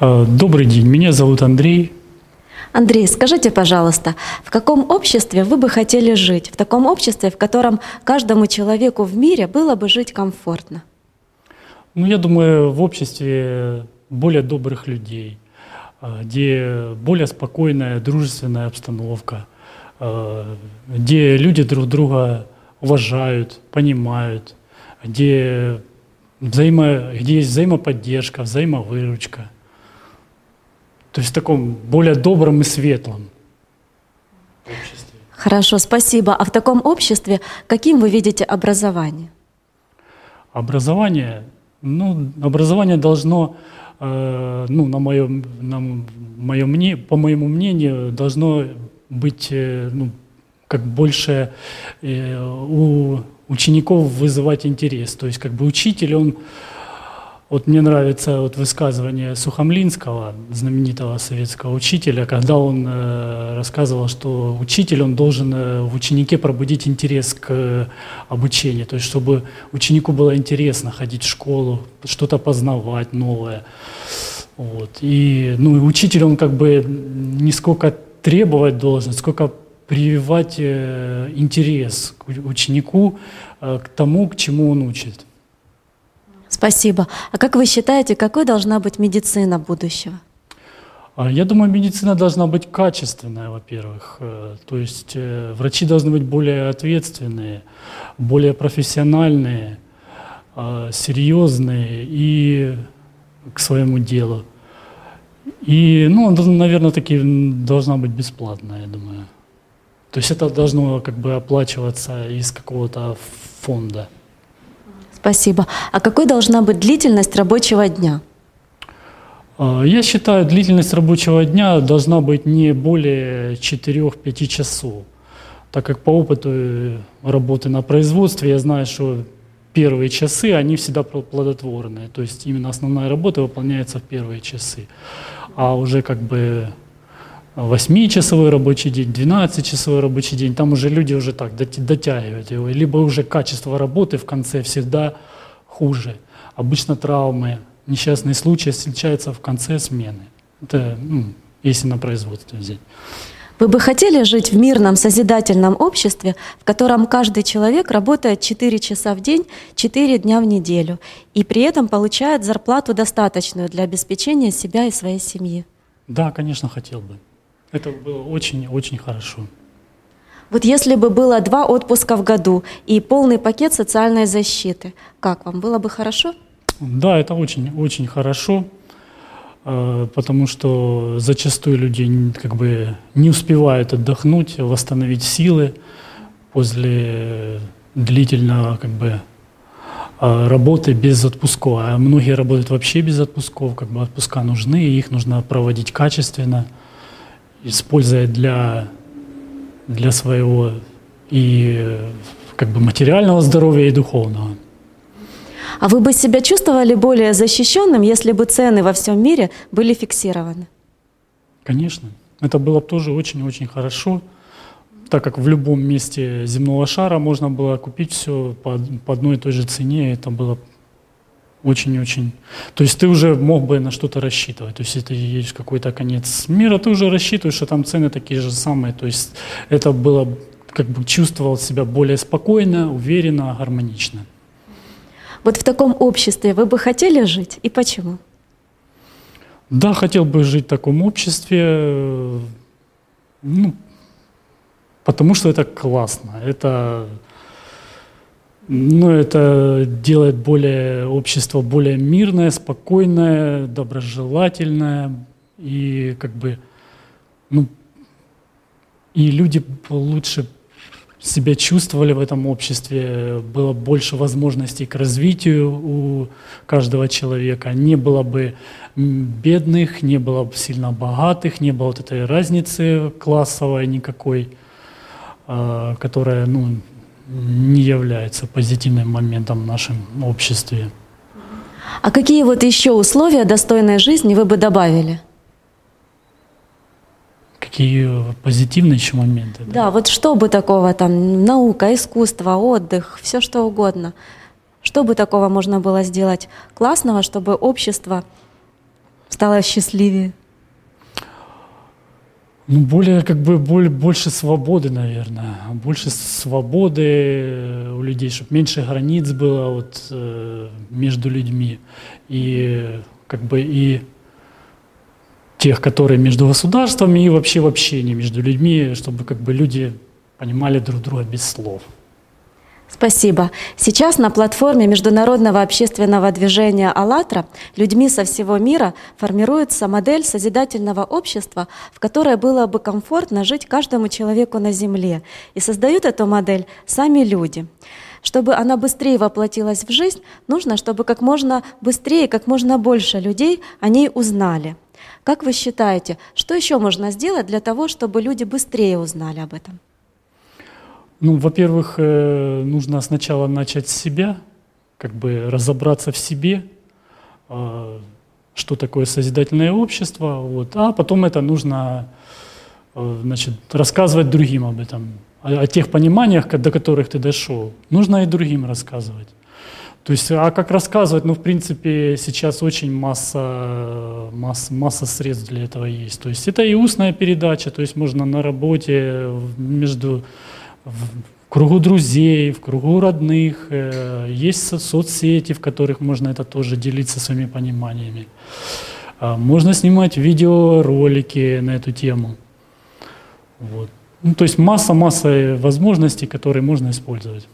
Э, добрый день, меня зовут Андрей. Андрей, скажите, пожалуйста, в каком обществе вы бы хотели жить? В таком обществе, в котором каждому человеку в мире было бы жить комфортно? Ну, я думаю, в обществе более добрых людей, э, где более спокойная, дружественная обстановка, э, где люди друг друга уважают, понимают, где, взаимо, где есть взаимоподдержка, взаимовыручка. То есть в таком более добром и светлом обществе. Хорошо, спасибо. А в таком обществе каким вы видите образование? Образование, ну, образование должно, э, ну, на моем, на моем мне, по моему мнению, должно быть, э, ну, как больше э, у учеников вызывать интерес. То есть как бы учитель, он... Вот мне нравится вот высказывание Сухомлинского, знаменитого советского учителя, когда он э, рассказывал, что учитель, он должен э, в ученике пробудить интерес к э, обучению, то есть чтобы ученику было интересно ходить в школу, что-то познавать новое. Вот. И ну, учитель, он как бы не сколько требовать должен, сколько прививать интерес к ученику, к тому, к чему он учит. Спасибо. А как вы считаете, какой должна быть медицина будущего? А, я думаю, медицина должна быть качественная, во-первых. Э, то есть врачи должны быть более ответственные, более профессиональные, серьезные и к своему делу. И, ну, наверное, таки должна быть бесплатная, я думаю. То есть это должно как бы оплачиваться из какого-то фонда. Спасибо. А какой должна быть длительность рабочего дня? А, я считаю, длительность рабочего дня должна быть не более 4-5 часов, так как по опыту работы на производстве я знаю, что первые часы, они всегда плодотворные, то есть именно основная работа выполняется в первые часы, а уже как бы 8-часовой рабочий день, 12-часовой рабочий день, там уже люди уже так дотягивают его, либо уже качество работы в конце всегда хуже. Обычно травмы, несчастные случаи встречаются в конце смены. Это, ну, если на производстве взять. Вы бы хотели жить в мирном, созидательном обществе, в котором каждый человек работает 4 часа в день, 4 дня в неделю, и при этом получает зарплату достаточную для обеспечения себя и своей семьи? Да, конечно, хотел бы. Это было очень-очень хорошо. Вот если бы было два отпуска в году и полный пакет социальной защиты, как вам, было бы хорошо? Да, это очень-очень хорошо, э, потому что зачастую люди как бы не успевают отдохнуть, восстановить силы после длительного как бы э, работы без отпусков. А многие работают вообще без отпусков, как бы отпуска нужны, и их нужно проводить качественно – используя для, для своего и как бы материального здоровья и духовного. А вы бы себя чувствовали более защищенным, если бы цены во всем мире были фиксированы? Конечно. Это было бы тоже очень-очень хорошо, так как в любом месте земного шара можно было купить все по, по одной и той же цене. Это было очень-очень. То есть ты уже мог бы на что-то рассчитывать. То есть это есть какой-то конец мира, ты уже рассчитываешь, что там цены такие же самые. То есть это было, как бы чувствовал себя более спокойно, уверенно, гармонично. Вот в таком обществе вы бы хотели жить и почему? Да, хотел бы жить в таком обществе, ну, потому что это классно. Это ну, это делает более общество более мирное, спокойное, доброжелательное. И как бы, ну, и люди лучше себя чувствовали в этом обществе, было больше возможностей к развитию у каждого человека, не было бы бедных, не было бы сильно богатых, не было вот этой разницы классовой никакой, а, которая, ну, не является позитивным моментом в нашем обществе. А какие вот еще условия достойной жизни вы бы добавили? Какие позитивные еще моменты? Да, да вот что бы такого там, наука, искусство, отдых, все что угодно. Что бы такого можно было сделать классного, чтобы общество Стало счастливее? Ну, более, как бы, более, больше свободы, наверное. Больше свободы у людей, чтобы меньше границ было вот, э, между людьми. И как бы и тех, которые между государствами, и вообще в общении между людьми, чтобы как бы люди понимали друг друга без слов. Спасибо. Сейчас на платформе Международного общественного движения «АЛЛАТРА» людьми со всего мира формируется модель созидательного общества, в которой было бы комфортно жить каждому человеку на Земле. И создают эту модель сами люди. Чтобы она быстрее воплотилась в жизнь, нужно, чтобы как можно быстрее, как можно больше людей о ней узнали. Как вы считаете, что еще можно сделать для того, чтобы люди быстрее узнали об этом? Ну, во-первых, э, нужно сначала начать с себя, как бы разобраться в себе, э, что такое созидательное общество, вот, а потом это нужно э, значит, рассказывать другим об этом, о, тех пониманиях, до которых ты дошел. Нужно и другим рассказывать. То есть, а как рассказывать, ну, в принципе, сейчас очень масса, масса, масса средств для этого есть. То есть это и устная передача, то есть можно на работе, между в кругу друзей, в кругу родных. Э, есть соцсети, в которых можно это тоже делиться своими пониманиями. А, можно снимать видеоролики на эту тему. Вот. Ну, то есть масса-масса возможностей, которые можно использовать.